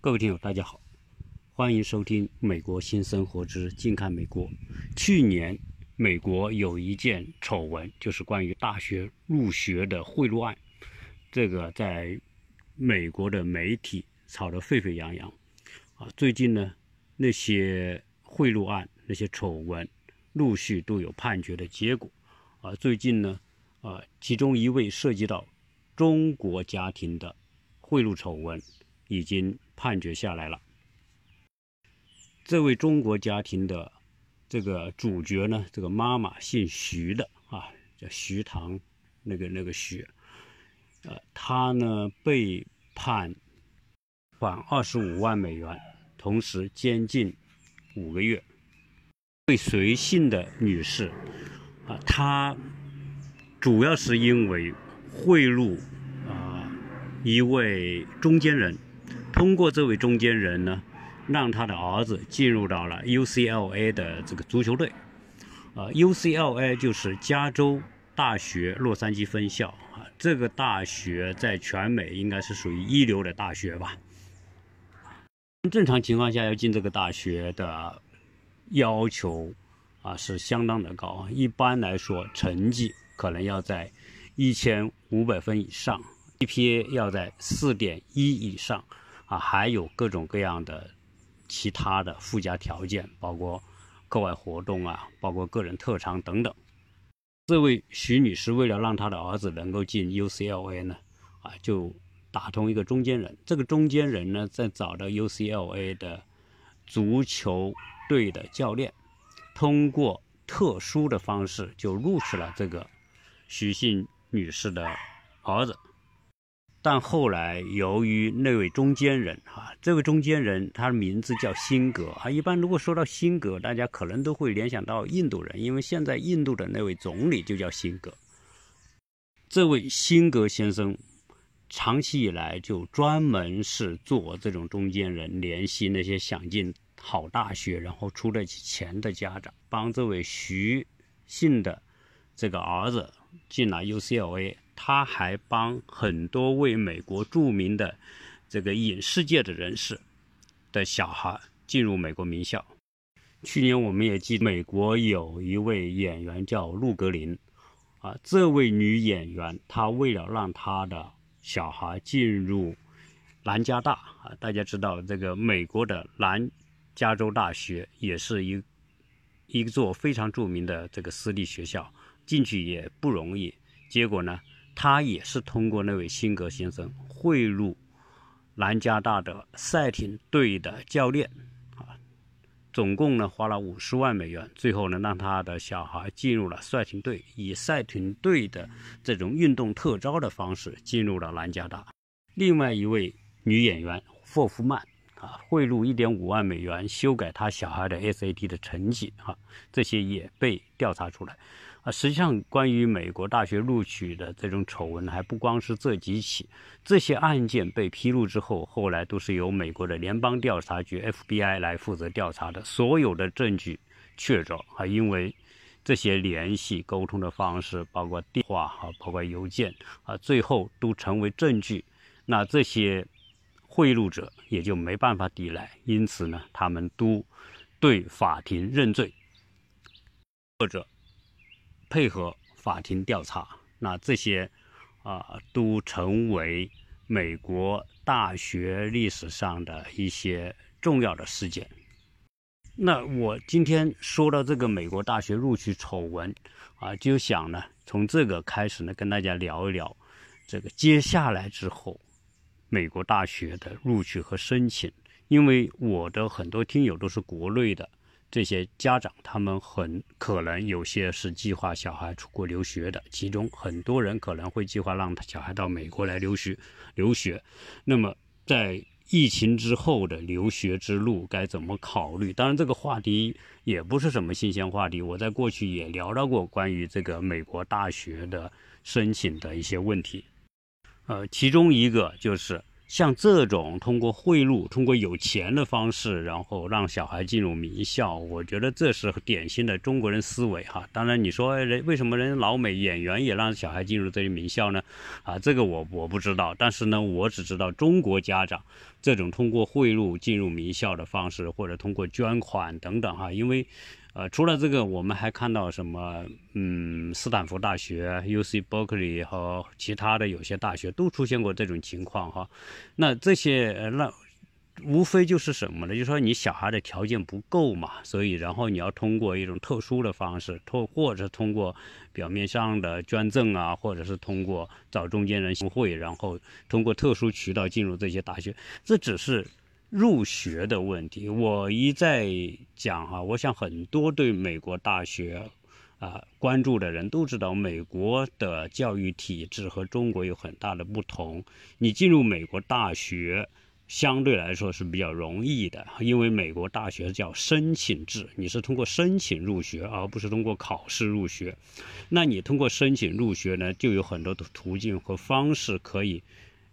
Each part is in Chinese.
各位听友，大家好，欢迎收听《美国新生活之近看美国》。去年，美国有一件丑闻，就是关于大学入学的贿赂案，这个在美国的媒体炒得沸沸扬扬。啊，最近呢，那些贿赂案、那些丑闻，陆续都有判决的结果。啊，最近呢，啊，其中一位涉及到中国家庭的贿赂丑闻。已经判决下来了。这位中国家庭的这个主角呢，这个妈妈姓徐的啊，叫徐唐，那个那个徐，呃，他呢被判款二十五万美元，同时监禁五个月。被随姓的女士啊，她主要是因为贿赂啊一位中间人。通过这位中间人呢，让他的儿子进入到了 UCLA 的这个足球队。呃，UCLA 就是加州大学洛杉矶分校啊。这个大学在全美应该是属于一流的大学吧。正常情况下要进这个大学的要求啊是相当的高啊。一般来说，成绩可能要在一千五百分以上，GPA 要在四点一以上。啊，还有各种各样的其他的附加条件，包括课外活动啊，包括个人特长等等。这位徐女士为了让她的儿子能够进 UCLA 呢，啊，就打通一个中间人。这个中间人呢，在找到 UCLA 的足球队的教练，通过特殊的方式就录取了这个徐姓女士的儿子。但后来，由于那位中间人哈，这位中间人他的名字叫辛格啊。一般如果说到辛格，大家可能都会联想到印度人，因为现在印度的那位总理就叫辛格。这位辛格先生长期以来就专门是做这种中间人，联系那些想进好大学然后出得起钱的家长，帮这位徐姓的这个儿子进了 UCLA。他还帮很多位美国著名的这个影视界的人士的小孩进入美国名校。去年我们也记，美国有一位演员叫陆格林，啊，这位女演员她为了让她的小孩进入南加大啊，大家知道这个美国的南加州大学也是一一座非常著名的这个私立学校，进去也不容易。结果呢？他也是通过那位辛格先生贿赂南加大的赛艇队的教练，啊，总共呢花了五十万美元，最后呢让他的小孩进入了赛艇队，以赛艇队的这种运动特招的方式进入了南加大。另外一位女演员霍夫曼，啊，贿赂一点五万美元修改他小孩的 SAT 的成绩，哈，这些也被调查出来。实际上，关于美国大学录取的这种丑闻，还不光是这几起。这些案件被披露之后，后来都是由美国的联邦调查局 FBI 来负责调查的。所有的证据确凿啊，因为这些联系沟通的方式，包括电话哈，包括邮件啊，最后都成为证据。那这些贿赂者也就没办法抵赖，因此呢，他们都对法庭认罪，或者。配合法庭调查，那这些啊都成为美国大学历史上的一些重要的事件。那我今天说到这个美国大学录取丑闻啊，就想呢从这个开始呢跟大家聊一聊这个接下来之后美国大学的录取和申请，因为我的很多听友都是国内的。这些家长，他们很可能有些是计划小孩出国留学的，其中很多人可能会计划让他小孩到美国来留学。留学，那么在疫情之后的留学之路该怎么考虑？当然，这个话题也不是什么新鲜话题，我在过去也聊到过关于这个美国大学的申请的一些问题。呃，其中一个就是像这种通过贿赂、通过有钱的方式，然后让小孩进入名校，我觉得这是典型的中国人思维哈。当然，你说人为什么人老美演员也让小孩进入这些名校呢？啊，这个我我不知道。但是呢，我只知道中国家长这种通过贿赂进入名校的方式，或者通过捐款等等哈，因为。呃，除了这个，我们还看到什么？嗯，斯坦福大学、U.C. Berkeley 和其他的有些大学都出现过这种情况哈。那这些那无非就是什么呢？就是说你小孩的条件不够嘛，所以然后你要通过一种特殊的方式，通或者通过表面上的捐赠啊，或者是通过找中间人行贿，然后通过特殊渠道进入这些大学，这只是。入学的问题，我一再讲哈，我想很多对美国大学啊关注的人都知道，美国的教育体制和中国有很大的不同。你进入美国大学相对来说是比较容易的，因为美国大学叫申请制，你是通过申请入学，而不是通过考试入学。那你通过申请入学呢，就有很多的途径和方式可以。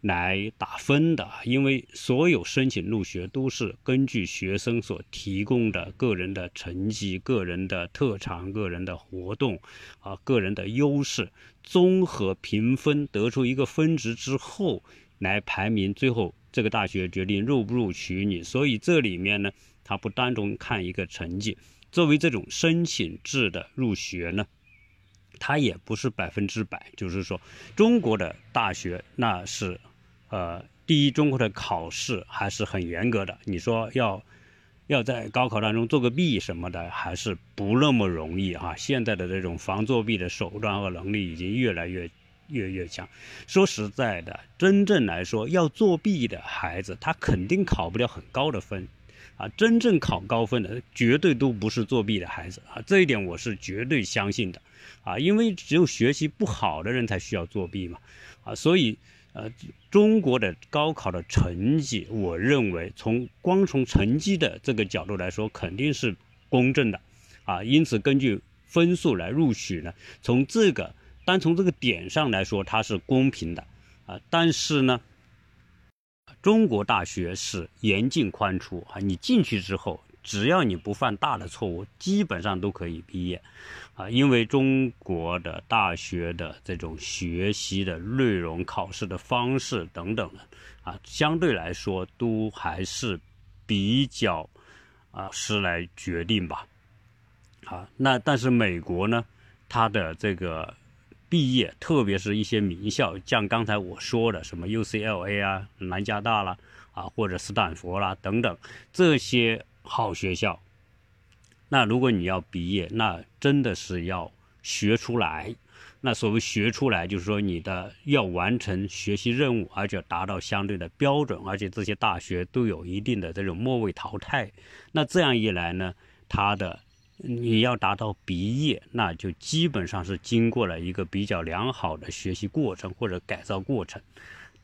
来打分的，因为所有申请入学都是根据学生所提供的个人的成绩、个人的特长、个人的活动啊、个人的优势，综合评分得出一个分值之后，来排名，最后这个大学决定入不录取你。所以这里面呢，它不单独看一个成绩。作为这种申请制的入学呢。它也不是百分之百，就是说，中国的大学那是，呃，第一，中国的考试还是很严格的。你说要要在高考当中做个弊什么的，还是不那么容易哈。现在的这种防作弊的手段和能力已经越来越越越强。说实在的，真正来说，要作弊的孩子，他肯定考不了很高的分。啊，真正考高分的绝对都不是作弊的孩子啊，这一点我是绝对相信的，啊，因为只有学习不好的人才需要作弊嘛，啊，所以呃，中国的高考的成绩，我认为从光从成绩的这个角度来说，肯定是公正的，啊，因此根据分数来录取呢，从这个单从这个点上来说，它是公平的，啊，但是呢。中国大学是严进宽出啊，你进去之后，只要你不犯大的错误，基本上都可以毕业，啊，因为中国的大学的这种学习的内容、考试的方式等等的，啊，相对来说都还是比较啊是来决定吧，啊，那但是美国呢，它的这个。毕业，特别是一些名校，像刚才我说的什么 UCLA 啊、南加大啦，啊或者斯坦福啦等等这些好学校，那如果你要毕业，那真的是要学出来。那所谓学出来，就是说你的要完成学习任务，而且达到相对的标准，而且这些大学都有一定的这种末位淘汰。那这样一来呢，它的。你要达到毕业，那就基本上是经过了一个比较良好的学习过程或者改造过程。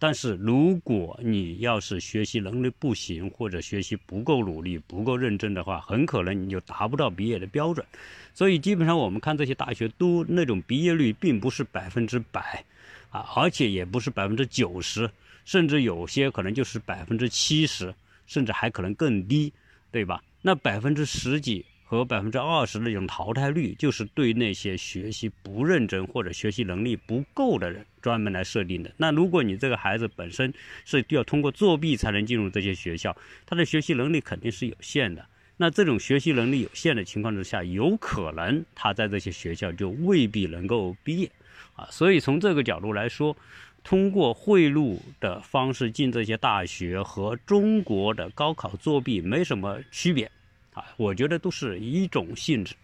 但是如果你要是学习能力不行，或者学习不够努力、不够认真的话，很可能你就达不到毕业的标准。所以基本上我们看这些大学都那种毕业率并不是百分之百啊，而且也不是百分之九十，甚至有些可能就是百分之七十，甚至还可能更低，对吧？那百分之十几。和百分之二十的那种淘汰率，就是对那些学习不认真或者学习能力不够的人专门来设定的。那如果你这个孩子本身是要通过作弊才能进入这些学校，他的学习能力肯定是有限的。那这种学习能力有限的情况之下，有可能他在这些学校就未必能够毕业啊。所以从这个角度来说，通过贿赂的方式进这些大学和中国的高考作弊没什么区别。啊，我觉得都是一种性质。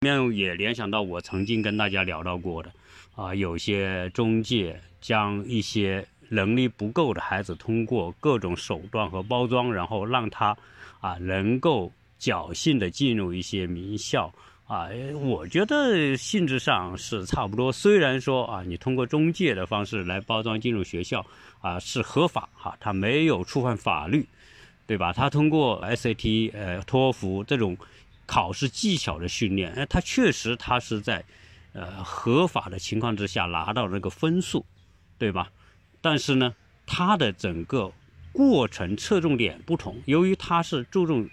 面也联想到我曾经跟大家聊到过的，啊，有些中介将一些能力不够的孩子通过各种手段和包装，然后让他啊能够侥幸的进入一些名校。啊，我觉得性质上是差不多。虽然说啊，你通过中介的方式来包装进入学校啊是合法哈，他没有触犯法律。对吧？他通过 SAT、呃托福这种考试技巧的训练，哎，他确实他是在呃合法的情况之下拿到那个分数，对吧？但是呢，他的整个过程侧重点不同。由于他是注重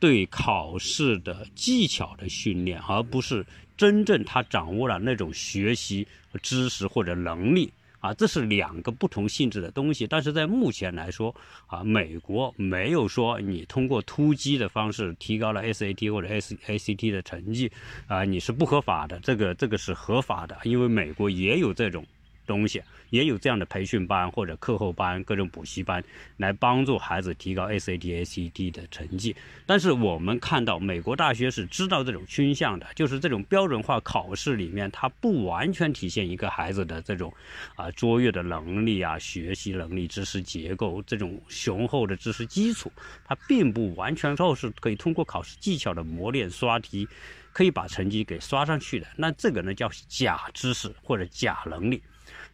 对考试的技巧的训练，而不是真正他掌握了那种学习知识或者能力。啊，这是两个不同性质的东西，但是在目前来说，啊，美国没有说你通过突击的方式提高了 SAT 或者 S ACT 的成绩，啊，你是不合法的，这个这个是合法的，因为美国也有这种。东西也有这样的培训班或者课后班、各种补习班来帮助孩子提高 SAT、ACT 的成绩。但是我们看到美国大学是知道这种倾向的，就是这种标准化考试里面，它不完全体现一个孩子的这种啊卓越的能力啊、学习能力、知识结构这种雄厚的知识基础，它并不完全说是可以通过考试技巧的磨练、刷题，可以把成绩给刷上去的。那这个呢叫假知识或者假能力。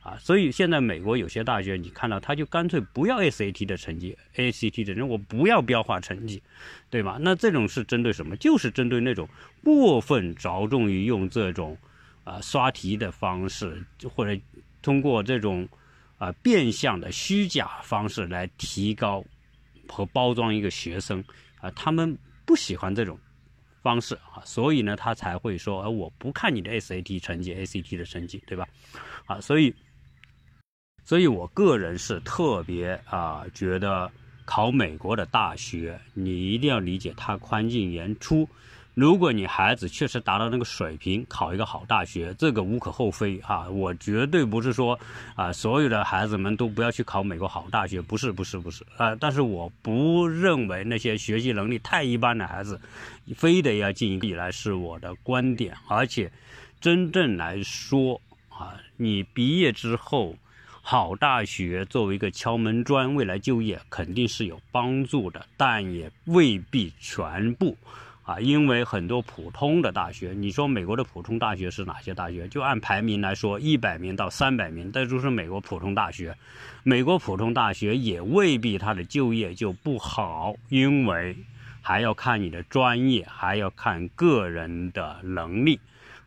啊，所以现在美国有些大学，你看到他就干脆不要 SAT 的成绩，ACT 的人我不要标化成绩，对吧？那这种是针对什么？就是针对那种过分着重于用这种啊刷题的方式，或者通过这种啊变相的虚假方式来提高和包装一个学生啊，他们不喜欢这种方式啊，所以呢，他才会说，呃，我不看你的 SAT 成绩，ACT 的成绩，对吧？啊，所以。所以，我个人是特别啊，觉得考美国的大学，你一定要理解它宽进严出。如果你孩子确实达到那个水平，考一个好大学，这个无可厚非啊。我绝对不是说啊，所有的孩子们都不要去考美国好大学，不是，不是，不是啊。但是我不认为那些学习能力太一般的孩子，非得要进一个来是我的观点。而且，真正来说啊，你毕业之后。好大学作为一个敲门砖，未来就业肯定是有帮助的，但也未必全部啊。因为很多普通的大学，你说美国的普通大学是哪些大学？就按排名来说，一百名到三百名，这就是美国普通大学。美国普通大学也未必它的就业就不好，因为还要看你的专业，还要看个人的能力。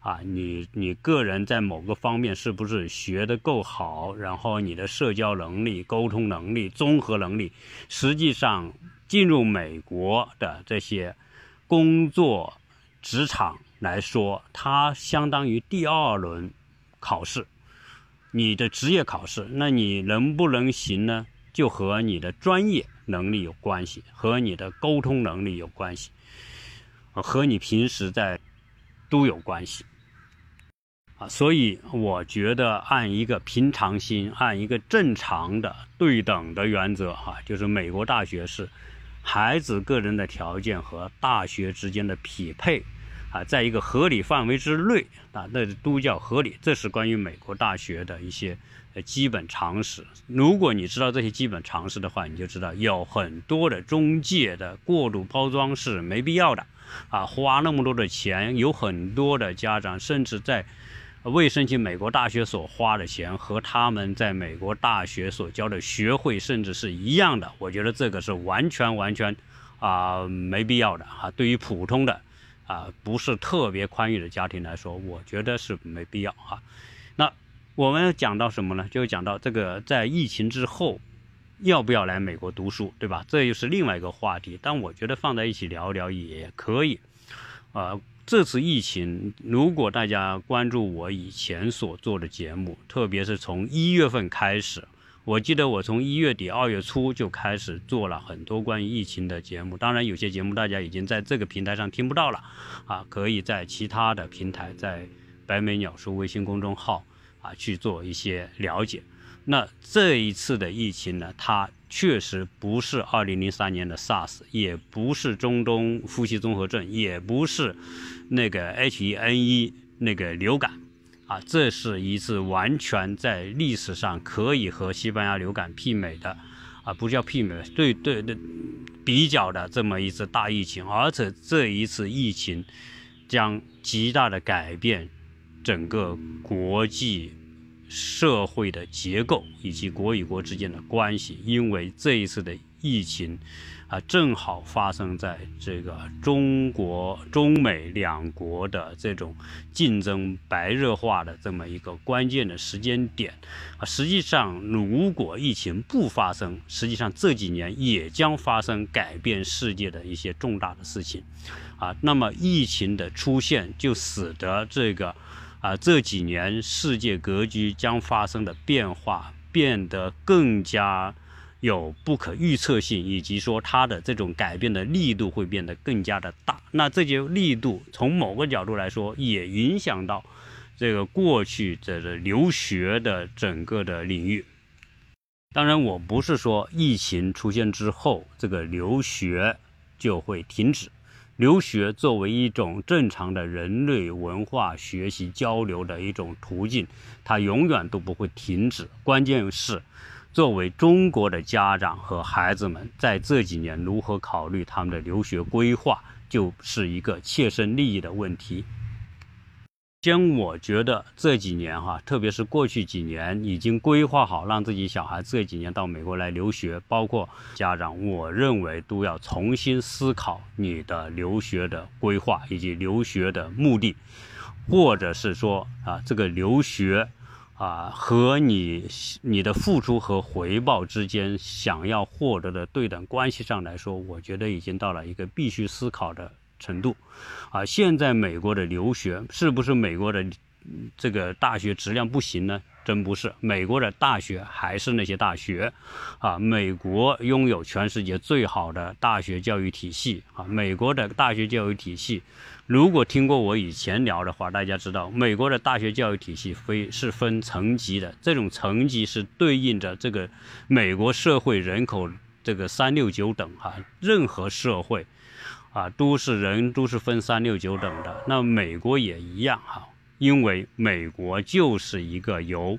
啊，你你个人在某个方面是不是学得够好？然后你的社交能力、沟通能力、综合能力，实际上进入美国的这些工作职场来说，它相当于第二轮考试，你的职业考试。那你能不能行呢？就和你的专业能力有关系，和你的沟通能力有关系，和你平时在都有关系。所以我觉得按一个平常心，按一个正常的对等的原则，哈，就是美国大学是孩子个人的条件和大学之间的匹配，啊，在一个合理范围之内，啊，那都叫合理。这是关于美国大学的一些基本常识。如果你知道这些基本常识的话，你就知道有很多的中介的过度包装是没必要的，啊，花那么多的钱，有很多的家长甚至在。为申请美国大学所花的钱和他们在美国大学所交的学费甚至是一样的，我觉得这个是完全完全啊没必要的啊。对于普通的啊不是特别宽裕的家庭来说，我觉得是没必要啊。那我们讲到什么呢？就讲到这个在疫情之后要不要来美国读书，对吧？这又是另外一个话题，但我觉得放在一起聊聊也可以啊。这次疫情，如果大家关注我以前所做的节目，特别是从一月份开始，我记得我从一月底二月初就开始做了很多关于疫情的节目。当然，有些节目大家已经在这个平台上听不到了，啊，可以在其他的平台，在白眉鸟叔微信公众号啊去做一些了解。那这一次的疫情呢，它确实不是2003年的 SARS，也不是中东呼吸综合症，也不是那个 H1N1 那个流感，啊，这是一次完全在历史上可以和西班牙流感媲美的，啊，不叫媲美，对对对，比较的这么一次大疫情，而且这一次疫情将极大的改变整个国际。社会的结构以及国与国之间的关系，因为这一次的疫情，啊，正好发生在这个中国、中美两国的这种竞争白热化的这么一个关键的时间点。啊，实际上，如果疫情不发生，实际上这几年也将发生改变世界的一些重大的事情。啊，那么疫情的出现就使得这个。啊，这几年世界格局将发生的变化变得更加有不可预测性，以及说它的这种改变的力度会变得更加的大。那这些力度从某个角度来说，也影响到这个过去的留学的整个的领域。当然，我不是说疫情出现之后，这个留学就会停止。留学作为一种正常的人类文化学习交流的一种途径，它永远都不会停止。关键是，作为中国的家长和孩子们，在这几年如何考虑他们的留学规划，就是一个切身利益的问题。先，我觉得这几年哈，特别是过去几年，已经规划好让自己小孩这几年到美国来留学，包括家长，我认为都要重新思考你的留学的规划以及留学的目的，或者是说啊，这个留学啊和你你的付出和回报之间想要获得的对等关系上来说，我觉得已经到了一个必须思考的。程度，啊，现在美国的留学是不是美国的这个大学质量不行呢？真不是，美国的大学还是那些大学，啊，美国拥有全世界最好的大学教育体系，啊，美国的大学教育体系，如果听过我以前聊的话，大家知道，美国的大学教育体系非是分层级的，这种层级是对应着这个美国社会人口这个三六九等，哈，任何社会。啊，都是人都是分三六九等的，那美国也一样哈，因为美国就是一个由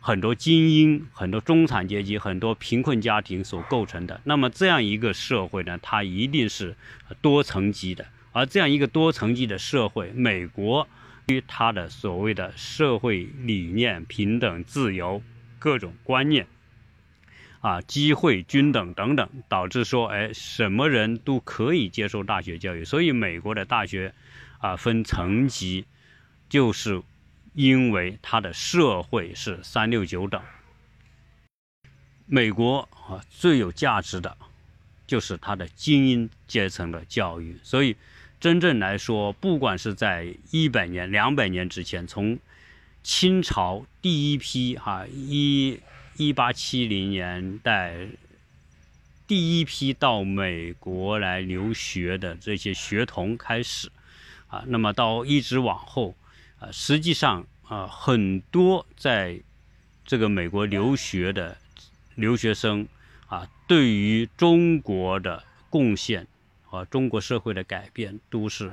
很多精英、很多中产阶级、很多贫困家庭所构成的。那么这样一个社会呢，它一定是多层级的。而这样一个多层级的社会，美国与它的所谓的社会理念、平等、自由各种观念。啊，机会均等等等，导致说，哎，什么人都可以接受大学教育。所以美国的大学，啊，分层级，就是因为它的社会是三六九等。美国啊，最有价值的，就是它的精英阶层的教育。所以，真正来说，不管是在一百年、两百年之前，从清朝第一批哈一。一八七零年代，第一批到美国来留学的这些学童开始，啊，那么到一直往后，啊，实际上啊，很多在这个美国留学的留学生，啊，对于中国的贡献和中国社会的改变都是。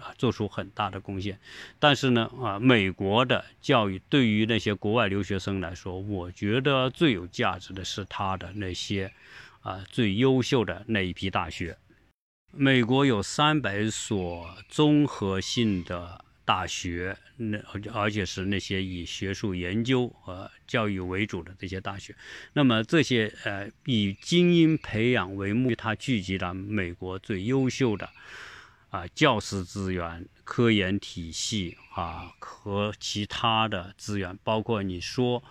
啊，做出很大的贡献，但是呢，啊，美国的教育对于那些国外留学生来说，我觉得最有价值的是他的那些，啊，最优秀的那一批大学。美国有三百所综合性的大学，那而且是那些以学术研究和教育为主的这些大学。那么这些呃，以精英培养为目的，它聚集了美国最优秀的。啊，教师资源、科研体系啊，和其他的资源，包括你说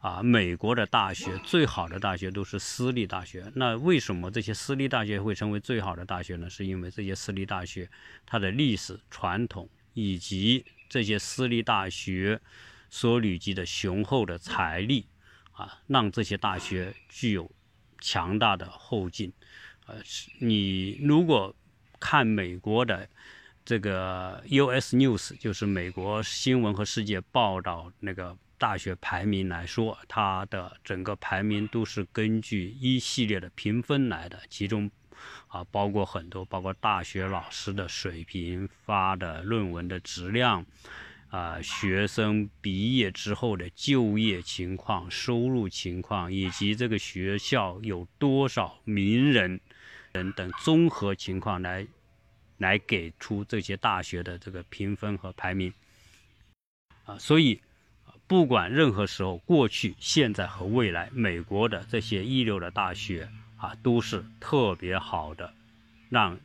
啊，美国的大学最好的大学都是私立大学。那为什么这些私立大学会成为最好的大学呢？是因为这些私立大学它的历史传统，以及这些私立大学所累积的雄厚的财力啊，让这些大学具有强大的后劲。呃，你如果。看美国的这个 U.S. News，就是美国新闻和世界报道那个大学排名来说，它的整个排名都是根据一系列的评分来的，其中啊包括很多，包括大学老师的水平、发的论文的质量，啊学生毕业之后的就业情况、收入情况，以及这个学校有多少名人。等等综合情况来，来给出这些大学的这个评分和排名，啊，所以不管任何时候，过去、现在和未来，美国的这些一流的大学啊，都是特别好的，让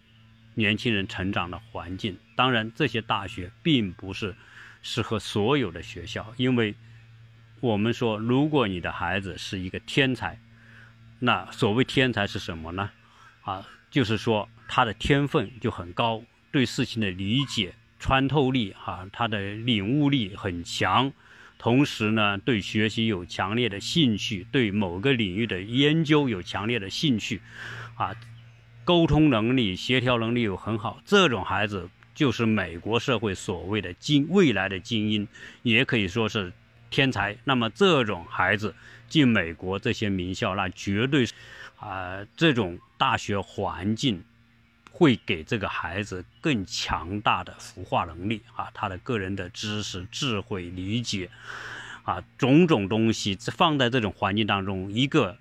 年轻人成长的环境。当然，这些大学并不是适合所有的学校，因为我们说，如果你的孩子是一个天才，那所谓天才是什么呢？啊，就是说他的天分就很高，对事情的理解、穿透力，哈，他的领悟力很强。同时呢，对学习有强烈的兴趣，对某个领域的研究有强烈的兴趣，啊，沟通能力、协调能力又很好，这种孩子就是美国社会所谓的精未来的精英，也可以说是天才。那么这种孩子进美国这些名校，那绝对是，啊，这种大学环境。会给这个孩子更强大的孵化能力啊，他的个人的知识、智慧、理解啊，种种东西放在这种环境当中，一个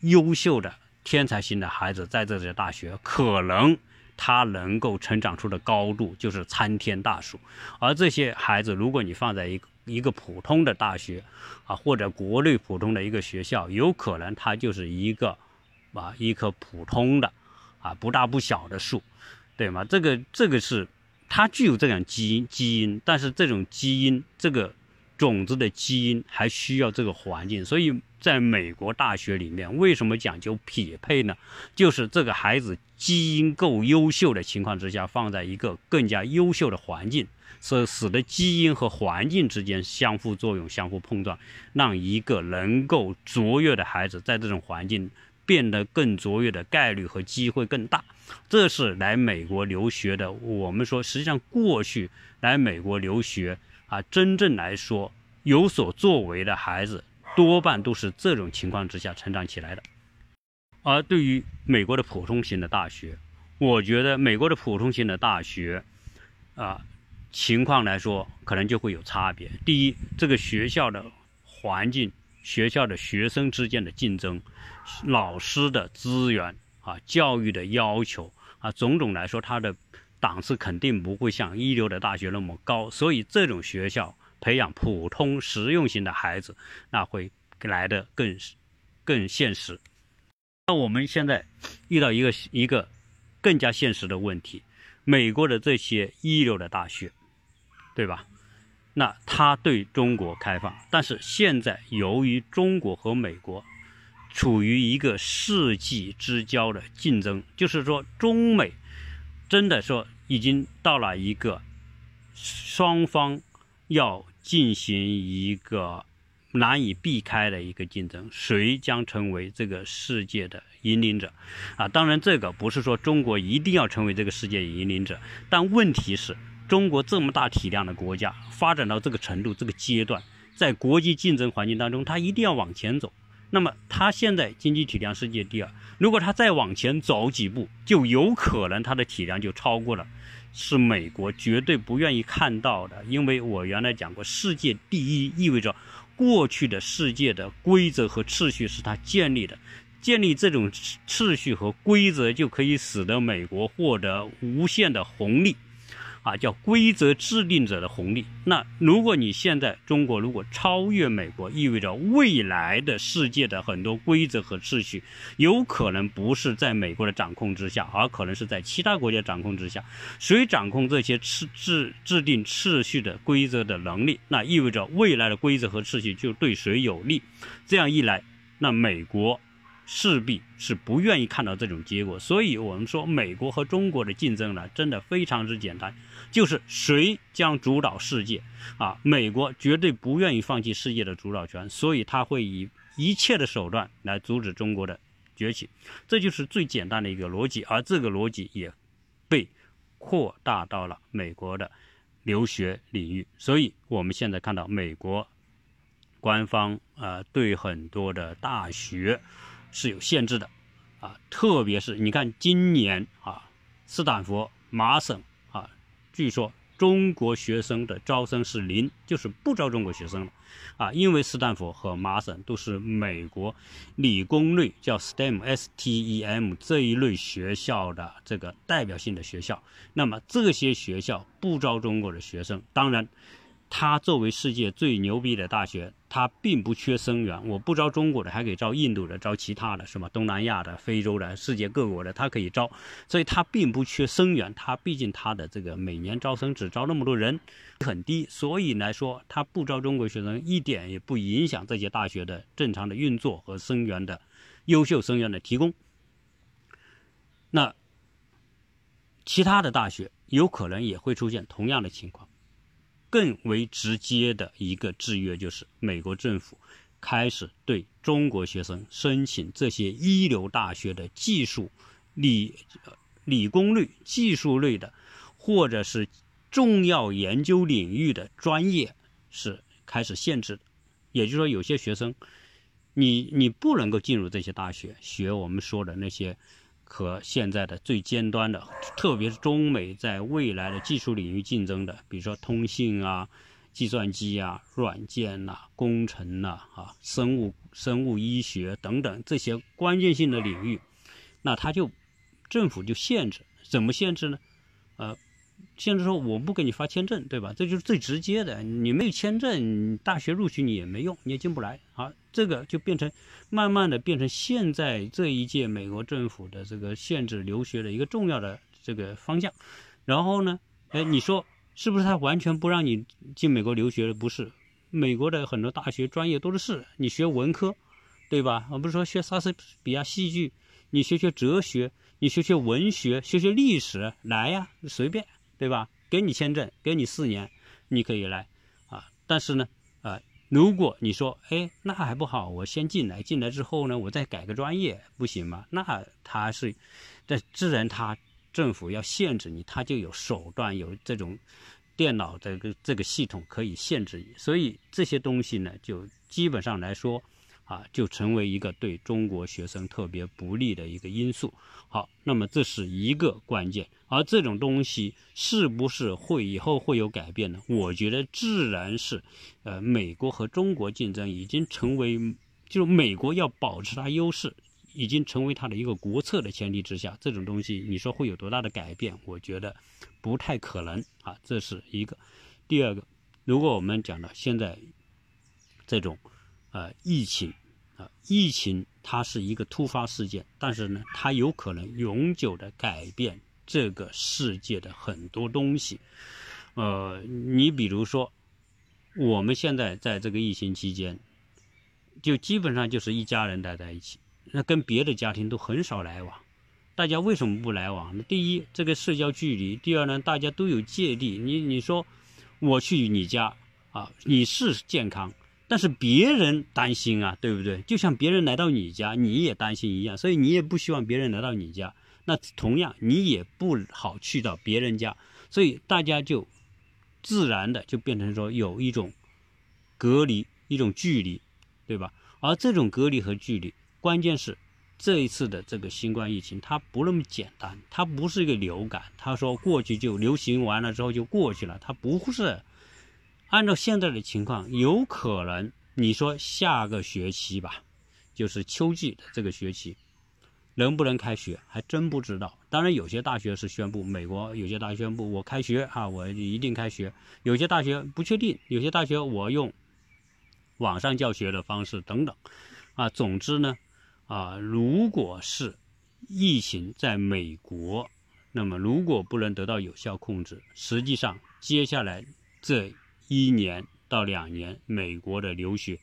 优秀的天才型的孩子在这些大学，可能他能够成长出的高度就是参天大树。而这些孩子，如果你放在一一个普通的大学啊，或者国内普通的一个学校，有可能他就是一个啊一棵普通的。啊，不大不小的树，对吗？这个这个是它具有这样基因基因，但是这种基因这个种子的基因还需要这个环境。所以，在美国大学里面，为什么讲究匹配呢？就是这个孩子基因够优秀的情况之下，放在一个更加优秀的环境，所使得基因和环境之间相互作用、相互碰撞，让一个能够卓越的孩子在这种环境。变得更卓越的概率和机会更大，这是来美国留学的。我们说，实际上过去来美国留学啊，真正来说有所作为的孩子，多半都是这种情况之下成长起来的。而对于美国的普通型的大学，我觉得美国的普通型的大学啊，情况来说可能就会有差别。第一，这个学校的环境。学校的学生之间的竞争，老师的资源啊，教育的要求啊，种种来说，它的档次肯定不会像一流的大学那么高。所以，这种学校培养普通实用型的孩子，那会来的更更现实。那我们现在遇到一个一个更加现实的问题：美国的这些一流的大学，对吧？那它对中国开放，但是现在由于中国和美国处于一个世纪之交的竞争，就是说中美真的说已经到了一个双方要进行一个难以避开的一个竞争，谁将成为这个世界的引领者？啊，当然这个不是说中国一定要成为这个世界引领者，但问题是。中国这么大体量的国家，发展到这个程度、这个阶段，在国际竞争环境当中，它一定要往前走。那么，它现在经济体量世界第二，如果它再往前走几步，就有可能它的体量就超过了，是美国绝对不愿意看到的。因为我原来讲过，世界第一意味着过去的世界的规则和秩序是它建立的，建立这种秩序和规则，就可以使得美国获得无限的红利。啊，叫规则制定者的红利。那如果你现在中国如果超越美国，意味着未来的世界的很多规则和秩序，有可能不是在美国的掌控之下，而可能是在其他国家掌控之下。谁掌控这些制制制定秩序的规则的能力，那意味着未来的规则和秩序就对谁有利。这样一来，那美国。势必是不愿意看到这种结果，所以我们说美国和中国的竞争呢，真的非常之简单，就是谁将主导世界啊？美国绝对不愿意放弃世界的主导权，所以他会以一切的手段来阻止中国的崛起，这就是最简单的一个逻辑，而这个逻辑也被扩大到了美国的留学领域，所以我们现在看到美国官方啊对很多的大学。是有限制的，啊，特别是你看今年啊，斯坦福、麻省，据说中国学生的招生是零，就是不招中国学生了，啊，因为斯坦福和麻省都是美国理工类叫 STEM，S-T-E-M 这一类学校的这个代表性的学校，那么这些学校不招中国的学生，当然。它作为世界最牛逼的大学，它并不缺生源。我不招中国的，还可以招印度的，招其他的，什么？东南亚的、非洲的、世界各国的，它可以招。所以它并不缺生源。它毕竟它的这个每年招生只招那么多人，很低。所以来说，它不招中国学生，一点也不影响这些大学的正常的运作和生源的优秀生源的提供。那其他的大学有可能也会出现同样的情况。更为直接的一个制约就是，美国政府开始对中国学生申请这些一流大学的技术、理、理工类、技术类的，或者是重要研究领域的专业是开始限制。也就是说，有些学生，你你不能够进入这些大学学我们说的那些。和现在的最尖端的，特别是中美在未来的技术领域竞争的，比如说通信啊、计算机啊、软件呐、工程呐、啊、生物、生物医学等等这些关键性的领域，那他就政府就限制，怎么限制呢？呃。现在说我不给你发签证，对吧？这就是最直接的。你没有签证，大学录取你也没用，你也进不来。好，这个就变成慢慢的变成现在这一届美国政府的这个限制留学的一个重要的这个方向。然后呢，哎，你说是不是他完全不让你进美国留学的？不是，美国的很多大学专业都是是，你学文科，对吧？我不是说学莎士比亚戏剧，你学学哲学，你学学文学，学学历史，来呀，随便。对吧？给你签证，给你四年，你可以来啊。但是呢，啊，如果你说，哎，那还不好，我先进来，进来之后呢，我再改个专业，不行吗？那他是，这自然他政府要限制你，他就有手段，有这种电脑这个这个系统可以限制你。所以这些东西呢，就基本上来说。啊，就成为一个对中国学生特别不利的一个因素。好，那么这是一个关键。而这种东西是不是会以后会有改变呢？我觉得自然是，呃，美国和中国竞争已经成为，就是美国要保持它优势，已经成为它的一个国策的前提之下，这种东西你说会有多大的改变？我觉得不太可能啊，这是一个。第二个，如果我们讲到现在这种。呃，疫情啊，疫情它是一个突发事件，但是呢，它有可能永久的改变这个世界的很多东西。呃，你比如说，我们现在在这个疫情期间，就基本上就是一家人待在一起，那跟别的家庭都很少来往。大家为什么不来往呢？第一，这个社交距离；第二呢，大家都有芥蒂。你你说我去你家啊，你是健康。但是别人担心啊，对不对？就像别人来到你家，你也担心一样，所以你也不希望别人来到你家。那同样，你也不好去到别人家，所以大家就自然的就变成说有一种隔离，一种距离，对吧？而这种隔离和距离，关键是这一次的这个新冠疫情，它不那么简单，它不是一个流感，他说过去就流行完了之后就过去了，它不是。按照现在的情况，有可能你说下个学期吧，就是秋季的这个学期，能不能开学还真不知道。当然，有些大学是宣布，美国有些大学宣布我开学啊，我一定开学；有些大学不确定，有些大学我用网上教学的方式等等。啊，总之呢，啊，如果是疫情在美国，那么如果不能得到有效控制，实际上接下来这。一年到两年，美国的留学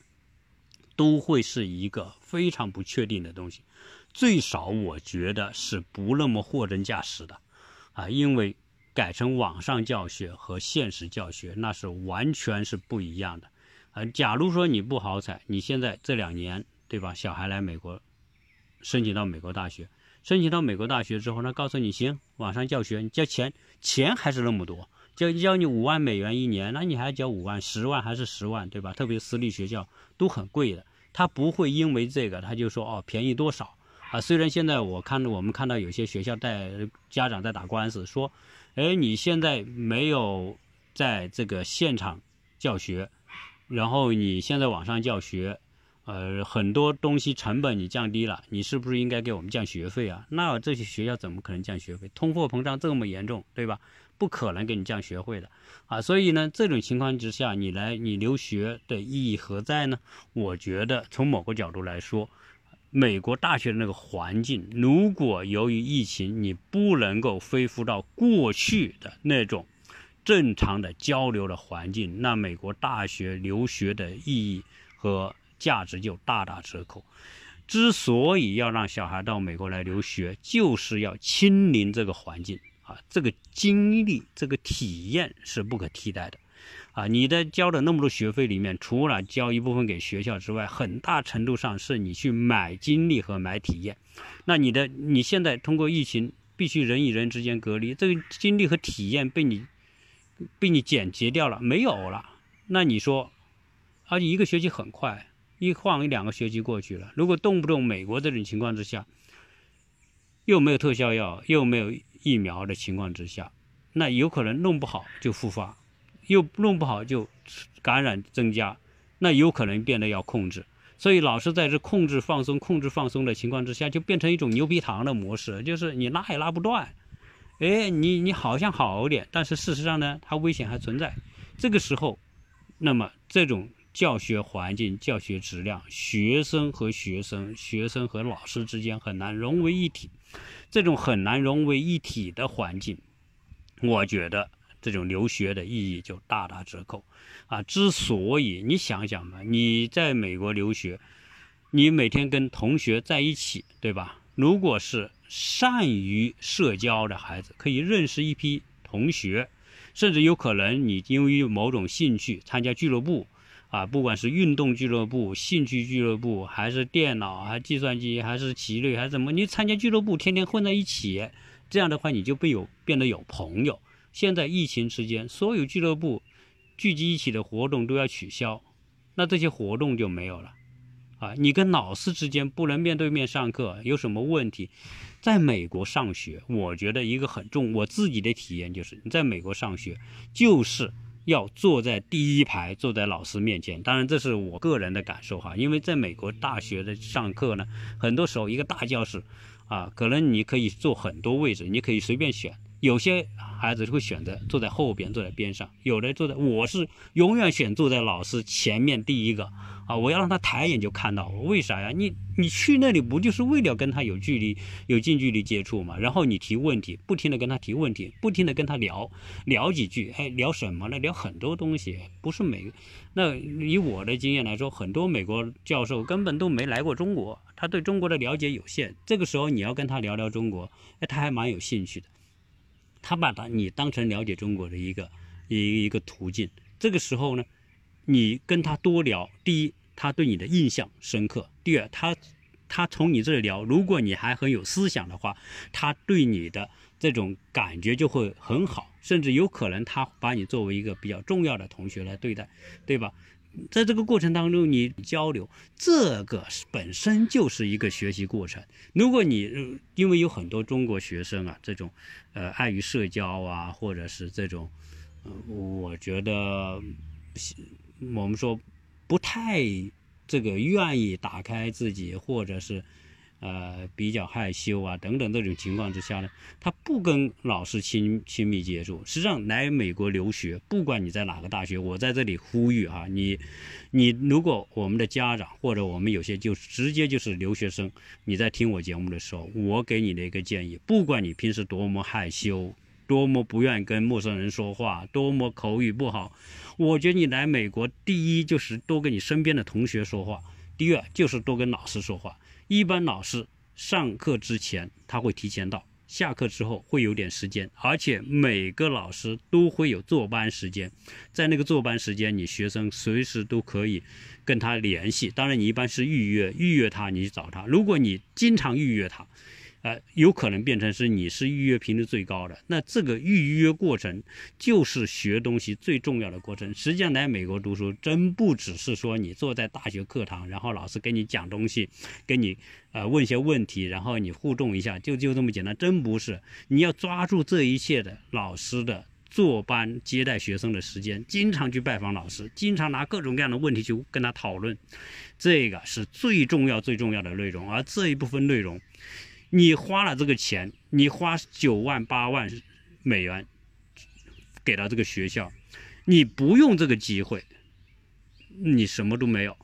都会是一个非常不确定的东西，最少我觉得是不那么货真价实的，啊，因为改成网上教学和现实教学那是完全是不一样的，啊，假如说你不好彩，你现在这两年对吧，小孩来美国申请到美国大学，申请到美国大学之后，那告诉你行，网上教学你交钱，钱还是那么多。交交你五万美元一年，那你还要交五万、十万还是十万，对吧？特别私立学校都很贵的，他不会因为这个他就说哦便宜多少啊。虽然现在我看我们看到有些学校带家长在打官司，说，哎你现在没有在这个现场教学，然后你现在网上教学。呃，很多东西成本你降低了，你是不是应该给我们降学费啊？那这些学校怎么可能降学费？通货膨胀这么严重，对吧？不可能给你这样学会的啊。所以呢，这种情况之下，你来你留学的意义何在呢？我觉得从某个角度来说，美国大学的那个环境，如果由于疫情你不能够恢复到过去的那种正常的交流的环境，那美国大学留学的意义和价值就大打折扣。之所以要让小孩到美国来留学，就是要亲临这个环境啊，这个经历、这个体验是不可替代的啊！你的交的那么多学费里面，除了交一部分给学校之外，很大程度上是你去买经历和买体验。那你的你现在通过疫情，必须人与人之间隔离，这个经历和体验被你被你剪截掉了，没有了。那你说，而且一个学期很快。一晃一两个学期过去了，如果动不动美国这种情况之下，又没有特效药，又没有疫苗的情况之下，那有可能弄不好就复发，又弄不好就感染增加，那有可能变得要控制。所以老师在这控制放松、控制放松的情况之下，就变成一种牛皮糖的模式，就是你拉也拉不断。哎，你你好像好一点，但是事实上呢，它危险还存在。这个时候，那么这种。教学环境、教学质量，学生和学生、学生和老师之间很难融为一体。这种很难融为一体的环境，我觉得这种留学的意义就大打折扣。啊，之所以你想想嘛，你在美国留学，你每天跟同学在一起，对吧？如果是善于社交的孩子，可以认识一批同学，甚至有可能你因为某种兴趣参加俱乐部。啊，不管是运动俱乐部、兴趣俱乐部，还是电脑、还计算机，还是棋类，还是怎么，你参加俱乐部，天天混在一起，这样的话你就被有变得有朋友。现在疫情期间，所有俱乐部聚集一起的活动都要取消，那这些活动就没有了。啊，你跟老师之间不能面对面上课，有什么问题？在美国上学，我觉得一个很重，我自己的体验就是，你在美国上学就是。要坐在第一排，坐在老师面前。当然，这是我个人的感受哈。因为在美国大学的上课呢，很多时候一个大教室，啊，可能你可以坐很多位置，你可以随便选。有些孩子会选择坐在后边，坐在边上；有的坐在，我是永远选坐在老师前面第一个。啊，我要让他抬眼就看到我，为啥呀？你你去那里不就是为了跟他有距离、有近距离接触嘛？然后你提问题，不停的跟他提问题，不停的跟他聊聊几句，哎，聊什么呢？聊很多东西，不是每那以我的经验来说，很多美国教授根本都没来过中国，他对中国的了解有限。这个时候你要跟他聊聊中国，哎，他还蛮有兴趣的，他把他你当成了解中国的一个一一个途径。这个时候呢？你跟他多聊，第一，他对你的印象深刻；第二，他他从你这里聊，如果你还很有思想的话，他对你的这种感觉就会很好，甚至有可能他把你作为一个比较重要的同学来对待，对吧？在这个过程当中，你交流，这个本身就是一个学习过程。如果你因为有很多中国学生啊，这种呃碍于社交啊，或者是这种，呃，我觉得。我们说不太这个愿意打开自己，或者是呃比较害羞啊等等这种情况之下呢，他不跟老师亲亲密接触。实际上来美国留学，不管你在哪个大学，我在这里呼吁哈，你你如果我们的家长或者我们有些就直接就是留学生，你在听我节目的时候，我给你的一个建议，不管你平时多么害羞。多么不愿跟陌生人说话，多么口语不好。我觉得你来美国，第一就是多跟你身边的同学说话，第二就是多跟老师说话。一般老师上课之前他会提前到，下课之后会有点时间，而且每个老师都会有坐班时间，在那个坐班时间，你学生随时都可以跟他联系。当然，你一般是预约，预约他，你去找他。如果你经常预约他。呃，有可能变成是你是预约频率最高的，那这个预约过程就是学东西最重要的过程。实际上来美国读书，真不只是说你坐在大学课堂，然后老师给你讲东西，给你呃问些问题，然后你互动一下，就就这么简单，真不是。你要抓住这一切的老师的坐班接待学生的时间，经常去拜访老师，经常拿各种各样的问题去跟他讨论，这个是最重要最重要的内容。而这一部分内容。你花了这个钱，你花九万八万美元给到这个学校，你不用这个机会，你什么都没有。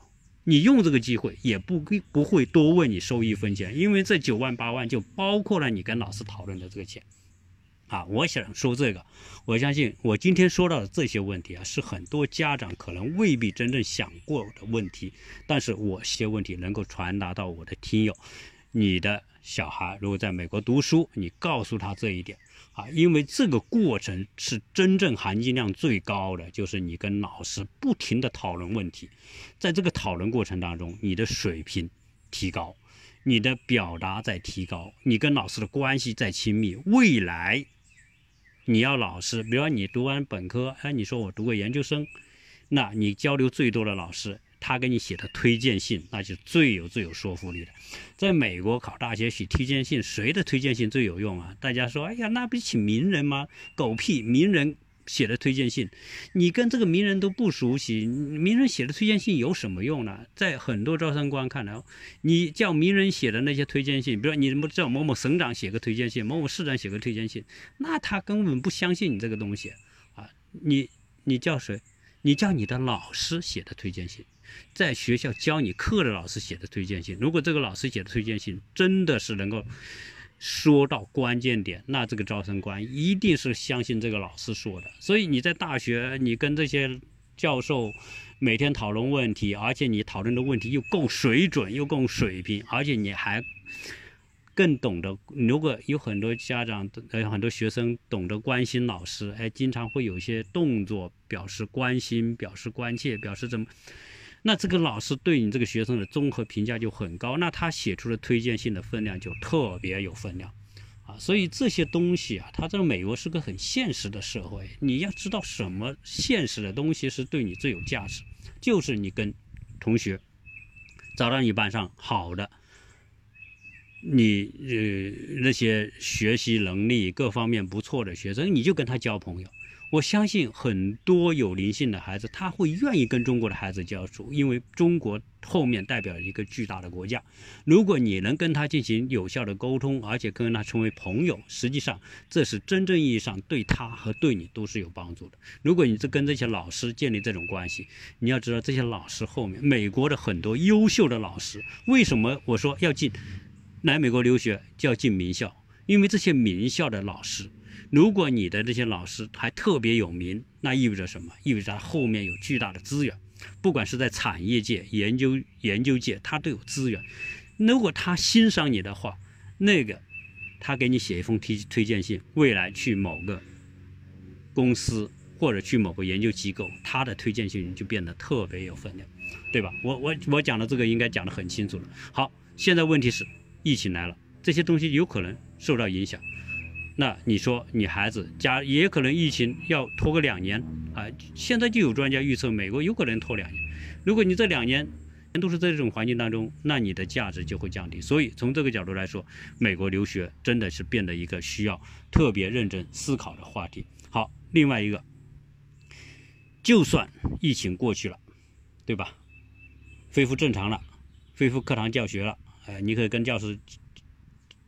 你用这个机会也不不会多为你收一分钱，因为这九万八万就包括了你跟老师讨论的这个钱。啊，我想说这个，我相信我今天说到的这些问题啊，是很多家长可能未必真正想过的问题，但是我些问题能够传达到我的听友。你的小孩如果在美国读书，你告诉他这一点啊，因为这个过程是真正含金量最高的，就是你跟老师不停的讨论问题，在这个讨论过程当中，你的水平提高，你的表达在提高，你跟老师的关系在亲密，未来。你要老师，比如说你读完本科，哎，你说我读个研究生，那你交流最多的老师，他给你写的推荐信，那就最有最有说服力的。在美国考大学写推荐信，谁的推荐信最有用啊？大家说，哎呀，那不是请名人吗？狗屁，名人。写的推荐信，你跟这个名人都不熟悉，名人写的推荐信有什么用呢？在很多招生官看来，你叫名人写的那些推荐信，比如说你叫某某省长写个推荐信，某某市长写个推荐信，那他根本不相信你这个东西啊！你你叫谁？你叫你的老师写的推荐信，在学校教你课的老师写的推荐信。如果这个老师写的推荐信真的是能够。说到关键点，那这个招生官一定是相信这个老师说的。所以你在大学，你跟这些教授每天讨论问题，而且你讨论的问题又够水准，又够水平，而且你还更懂得。如果有很多家长、呃很多学生懂得关心老师，哎，经常会有一些动作表示关心、表示关切、表示怎么。那这个老师对你这个学生的综合评价就很高，那他写出的推荐信的分量就特别有分量，啊，所以这些东西啊，他个美国是个很现实的社会，你要知道什么现实的东西是对你最有价值，就是你跟同学找到你班上好的，你呃那些学习能力各方面不错的学生，你就跟他交朋友。我相信很多有灵性的孩子，他会愿意跟中国的孩子交处，因为中国后面代表一个巨大的国家。如果你能跟他进行有效的沟通，而且跟他成为朋友，实际上这是真正意义上对他和对你都是有帮助的。如果你是跟这些老师建立这种关系，你要知道这些老师后面，美国的很多优秀的老师，为什么我说要进来美国留学就要进名校？因为这些名校的老师。如果你的这些老师还特别有名，那意味着什么？意味着他后面有巨大的资源，不管是在产业界、研究研究界，他都有资源。如果他欣赏你的话，那个他给你写一封推推荐信，未来去某个公司或者去某个研究机构，他的推荐信就变得特别有分量，对吧？我我我讲的这个应该讲得很清楚了。好，现在问题是疫情来了，这些东西有可能受到影响。那你说，你孩子家也可能疫情要拖个两年啊？现在就有专家预测，美国有可能拖两年。如果你这两年都是在这种环境当中，那你的价值就会降低。所以从这个角度来说，美国留学真的是变得一个需要特别认真思考的话题。好，另外一个，就算疫情过去了，对吧？恢复正常了，恢复课堂教学了，哎，你可以跟教师、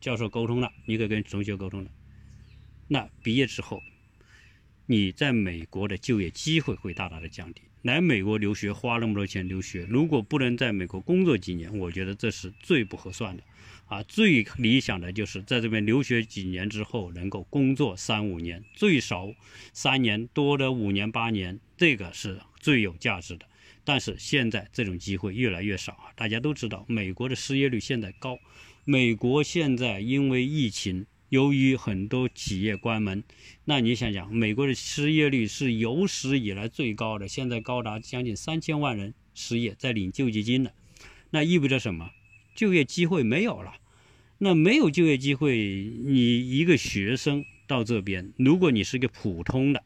教授沟通了，你可以跟同学沟通了。那毕业之后，你在美国的就业机会会大大的降低。来美国留学花那么多钱留学，如果不能在美国工作几年，我觉得这是最不合算的。啊，最理想的就是在这边留学几年之后能够工作三五年，最少三年，多的五年八年，这个是最有价值的。但是现在这种机会越来越少啊！大家都知道，美国的失业率现在高，美国现在因为疫情。由于很多企业关门，那你想想，美国的失业率是有史以来最高的，现在高达将近三千万人失业，在领救济金的，那意味着什么？就业机会没有了。那没有就业机会，你一个学生到这边，如果你是个普通的，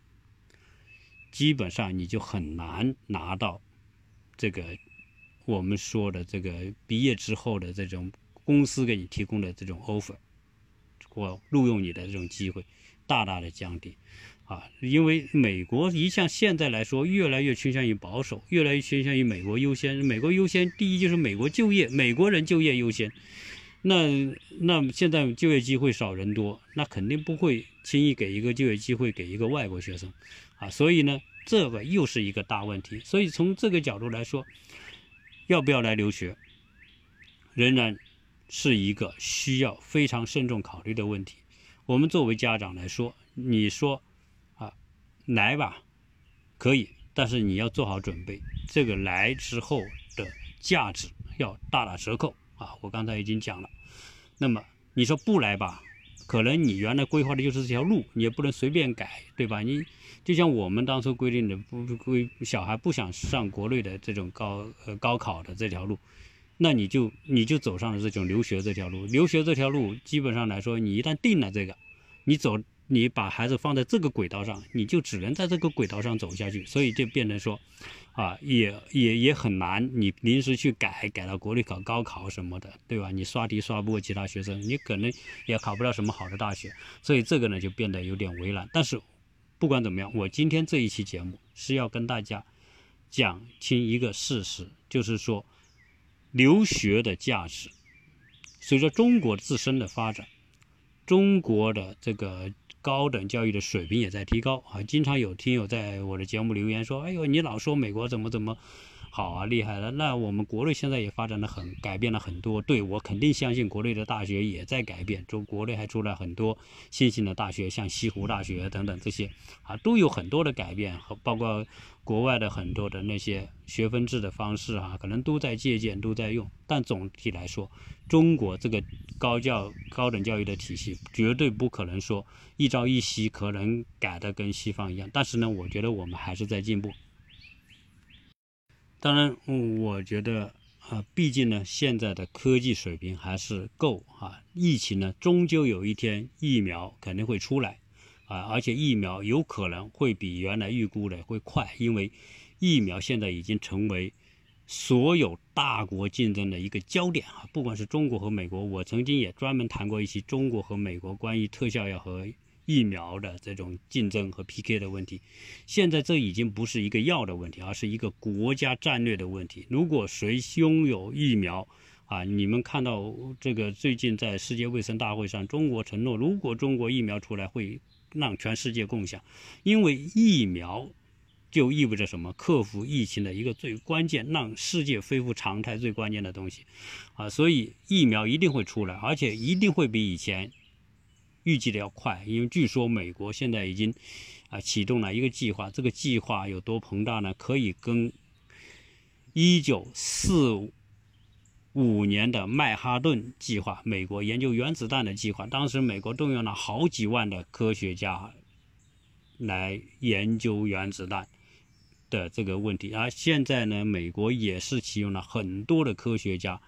基本上你就很难拿到这个我们说的这个毕业之后的这种公司给你提供的这种 offer。或录用你的这种机会，大大的降低，啊，因为美国一向现在来说越来越倾向于保守，越来越倾向于美国优先。美国优先，第一就是美国就业，美国人就业优先。那那现在就业机会少人多，那肯定不会轻易给一个就业机会给一个外国学生，啊，所以呢，这个又是一个大问题。所以从这个角度来说，要不要来留学，仍然是一个需要非常慎重考虑的问题。我们作为家长来说，你说啊，来吧，可以，但是你要做好准备，这个来之后的价值要大打折扣。啊，我刚才已经讲了，那么你说不来吧，可能你原来规划的就是这条路，你也不能随便改，对吧？你就像我们当初规定的，不规小孩不想上国内的这种高呃高考的这条路，那你就你就走上了这种留学这条路。留学这条路基本上来说，你一旦定了这个，你走。你把孩子放在这个轨道上，你就只能在这个轨道上走下去，所以就变成说，啊，也也也很难，你临时去改，改到国内考高考什么的，对吧？你刷题刷不过其他学生，你可能也考不到什么好的大学，所以这个呢就变得有点为难。但是不管怎么样，我今天这一期节目是要跟大家讲清一个事实，就是说留学的价值，随着中国自身的发展，中国的这个。高等教育的水平也在提高啊！经常有听友在我的节目留言说：“哎呦，你老说美国怎么怎么好啊，厉害了。”那我们国内现在也发展的很，改变了很多。对我肯定相信国内的大学也在改变，中国内还出了很多新兴的大学，像西湖大学等等这些啊，都有很多的改变和包括。国外的很多的那些学分制的方式啊，可能都在借鉴，都在用。但总体来说，中国这个高教、高等教育的体系绝对不可能说一朝一夕可能改的跟西方一样。但是呢，我觉得我们还是在进步。当然，我觉得啊，毕竟呢，现在的科技水平还是够啊。疫情呢，终究有一天疫苗肯定会出来。啊，而且疫苗有可能会比原来预估的会快，因为疫苗现在已经成为所有大国竞争的一个焦点啊！不管是中国和美国，我曾经也专门谈过一期中国和美国关于特效药和疫苗的这种竞争和 PK 的问题。现在这已经不是一个药的问题，而是一个国家战略的问题。如果谁拥有疫苗啊，你们看到这个最近在世界卫生大会上，中国承诺，如果中国疫苗出来会。让全世界共享，因为疫苗就意味着什么？克服疫情的一个最关键，让世界恢复常态最关键的东西啊！所以疫苗一定会出来，而且一定会比以前预计的要快。因为据说美国现在已经啊启动了一个计划，这个计划有多庞大呢？可以跟一九四五。年的曼哈顿计划，美国研究原子弹的计划，当时美国动用了好几万的科学家来研究原子弹的这个问题，而现在呢，美国也是启用了很多的科学家，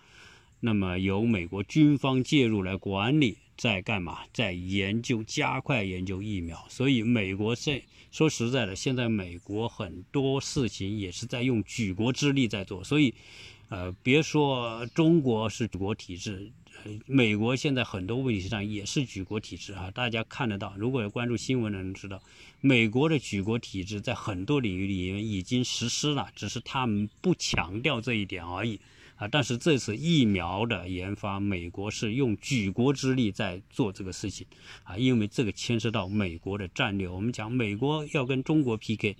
那么由美国军方介入来管理，在干嘛？在研究，加快研究疫苗。所以美国这说实在的，现在美国很多事情也是在用举国之力在做，所以。呃，别说中国是举国体制，美国现在很多问题上也是举国体制啊。大家看得到，如果有关注新闻的人知道，美国的举国体制在很多领域里面已经实施了，只是他们不强调这一点而已啊。但是这次疫苗的研发，美国是用举国之力在做这个事情啊，因为这个牵涉到美国的战略。我们讲美国要跟中国 PK，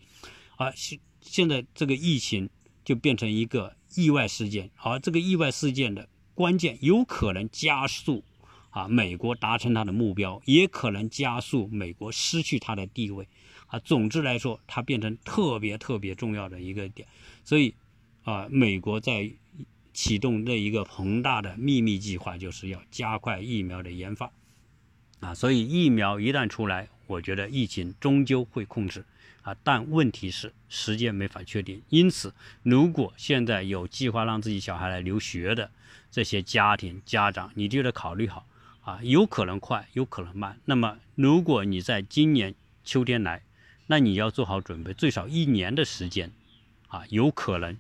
啊，现现在这个疫情就变成一个。意外事件，而这个意外事件的关键有可能加速啊美国达成它的目标，也可能加速美国失去它的地位啊。总之来说，它变成特别特别重要的一个点。所以啊，美国在启动这一个宏大的秘密计划，就是要加快疫苗的研发啊。所以疫苗一旦出来，我觉得疫情终究会控制。啊，但问题是时间没法确定，因此，如果现在有计划让自己小孩来留学的这些家庭家长，你就得考虑好啊，有可能快，有可能慢。那么，如果你在今年秋天来，那你要做好准备，最少一年的时间，啊，有可能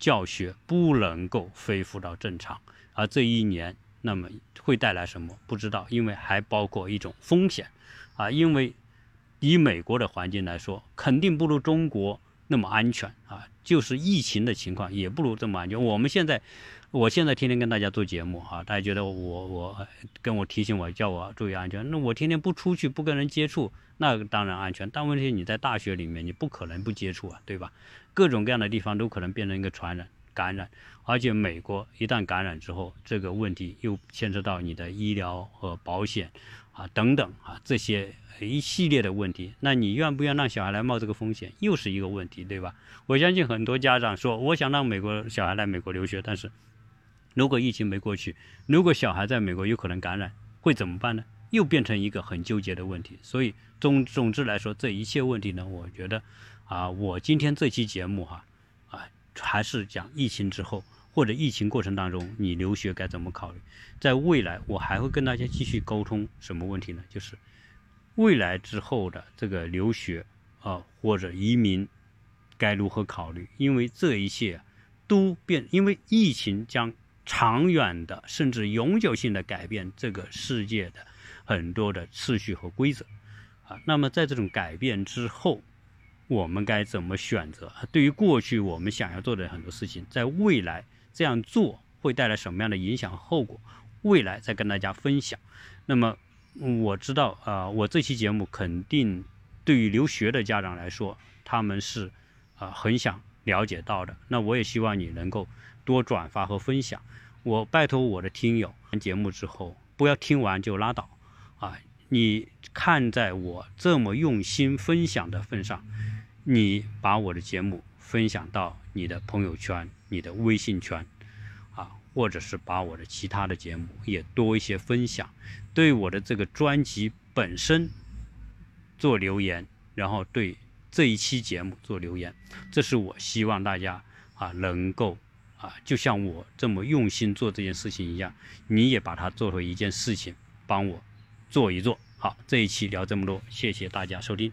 教学不能够恢复到正常，而这一年，那么会带来什么？不知道，因为还包括一种风险，啊，因为。以美国的环境来说，肯定不如中国那么安全啊！就是疫情的情况也不如这么安全。我们现在，我现在天天跟大家做节目啊，大家觉得我我跟我提醒我叫我注意安全，那我天天不出去不跟人接触，那当然安全。但问题你在大学里面，你不可能不接触啊，对吧？各种各样的地方都可能变成一个传染感染，而且美国一旦感染之后，这个问题又牵涉到你的医疗和保险啊等等啊这些一系列的问题。那你愿不愿让小孩来冒这个风险，又是一个问题，对吧？我相信很多家长说，我想让美国小孩来美国留学，但是。如果疫情没过去，如果小孩在美国有可能感染，会怎么办呢？又变成一个很纠结的问题。所以总总之来说，这一切问题呢，我觉得，啊，我今天这期节目哈，啊，还是讲疫情之后或者疫情过程当中，你留学该怎么考虑。在未来，我还会跟大家继续沟通什么问题呢？就是未来之后的这个留学啊或者移民该如何考虑？因为这一切都变，因为疫情将。长远的，甚至永久性的改变这个世界的很多的次序和规则，啊，那么在这种改变之后，我们该怎么选择？对于过去我们想要做的很多事情，在未来这样做会带来什么样的影响和后果？未来再跟大家分享。那么我知道啊，我这期节目肯定对于留学的家长来说，他们是啊很想了解到的。那我也希望你能够。多转发和分享，我拜托我的听友，节目之后不要听完就拉倒，啊，你看在我这么用心分享的份上，你把我的节目分享到你的朋友圈、你的微信圈，啊，或者是把我的其他的节目也多一些分享，对我的这个专辑本身做留言，然后对这一期节目做留言，这是我希望大家啊能够。啊，就像我这么用心做这件事情一样，你也把它做成一件事情，帮我做一做。好，这一期聊这么多，谢谢大家收听。